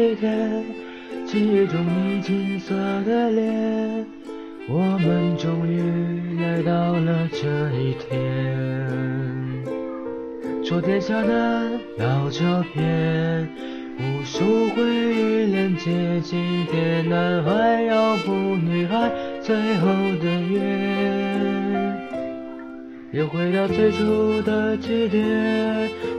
起点，记忆中你金色的脸，我们终于来到了这一天。桌垫下的老照片，无数回忆连接今天，男孩要赴女孩最后的约。又回到最初的起点，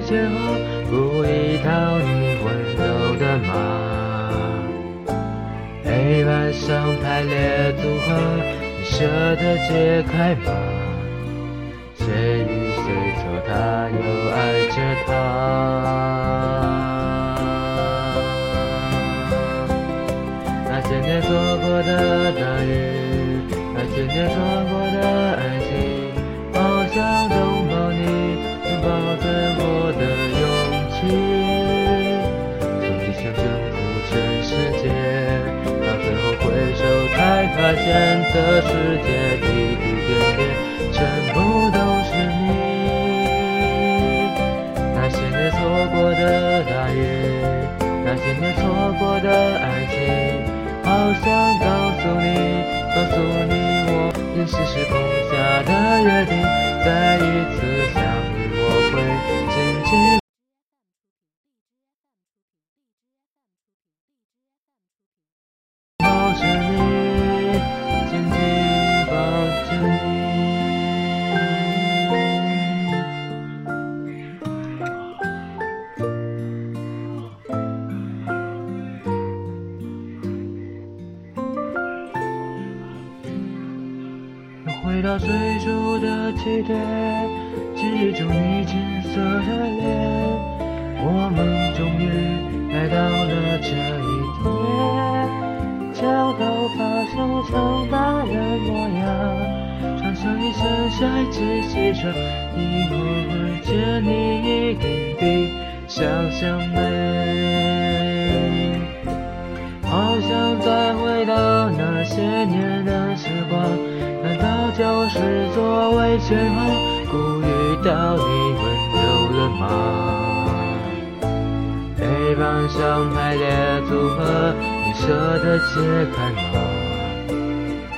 室座位前后，故意讨你温柔的骂。黑板上排列组合，你舍得解开吗？谁与谁错，他又爱着他。那些年错过的大雨，那些年错过的爱情，拥抱着我的勇气，曾经想征服全世界，到最后回首才发现，这世界滴滴点点，全部都是你。那些年错过的大雨，那些年错过的爱情，好想告诉你，告诉你，我愿是时空下的约定，再一次到最初的起点。记忆中你金色的脸，我们终于来到了这一天。将头发梳成大人模样，穿上一身帅气西装，以后会见你一定比想象美。好想再回到那些年的时光，座位前后？故意到你温柔了吗？黑板上排列组合，你舍得解开吗？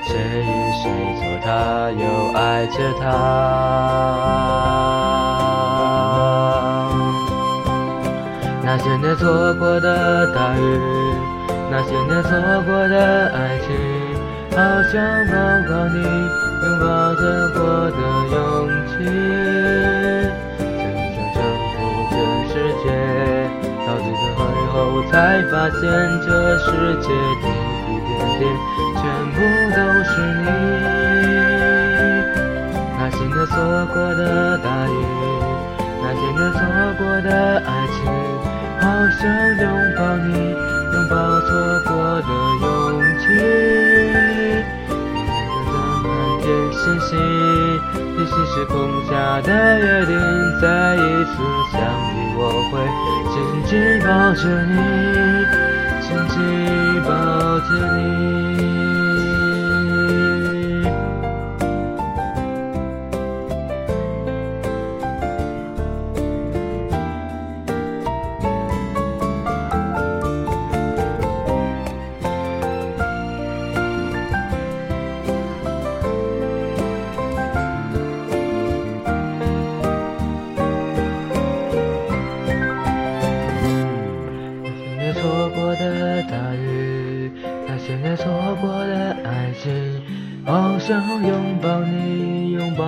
谁与谁错，他又爱着他。那些年错过的大雨，那些年错过的爱情，好想抱抱你，拥抱着我的勇气。曾想征服全世界，到最后才发现这世界滴滴点点全部都是你。那些年错过的大雨，那些年错过的爱情，好想拥抱你，拥抱错过的勇气。珍惜，平行时空下的约定，再一次相遇，我会紧紧抱着你，紧紧抱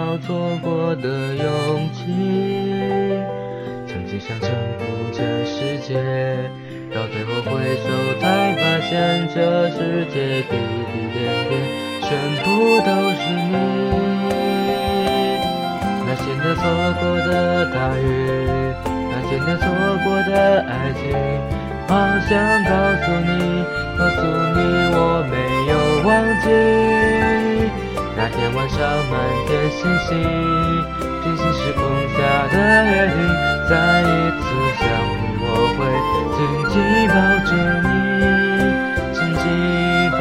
你，拥抱错过的勇气。曾经想征服这世界，到最后回首才发现，这世界滴滴点点，全部都是你。那些年错过的大雨，那些年错过的爱情，好想。告诉你天星星，平行时空下的约定，再一次相遇我会紧紧抱着你，紧紧抱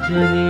着你。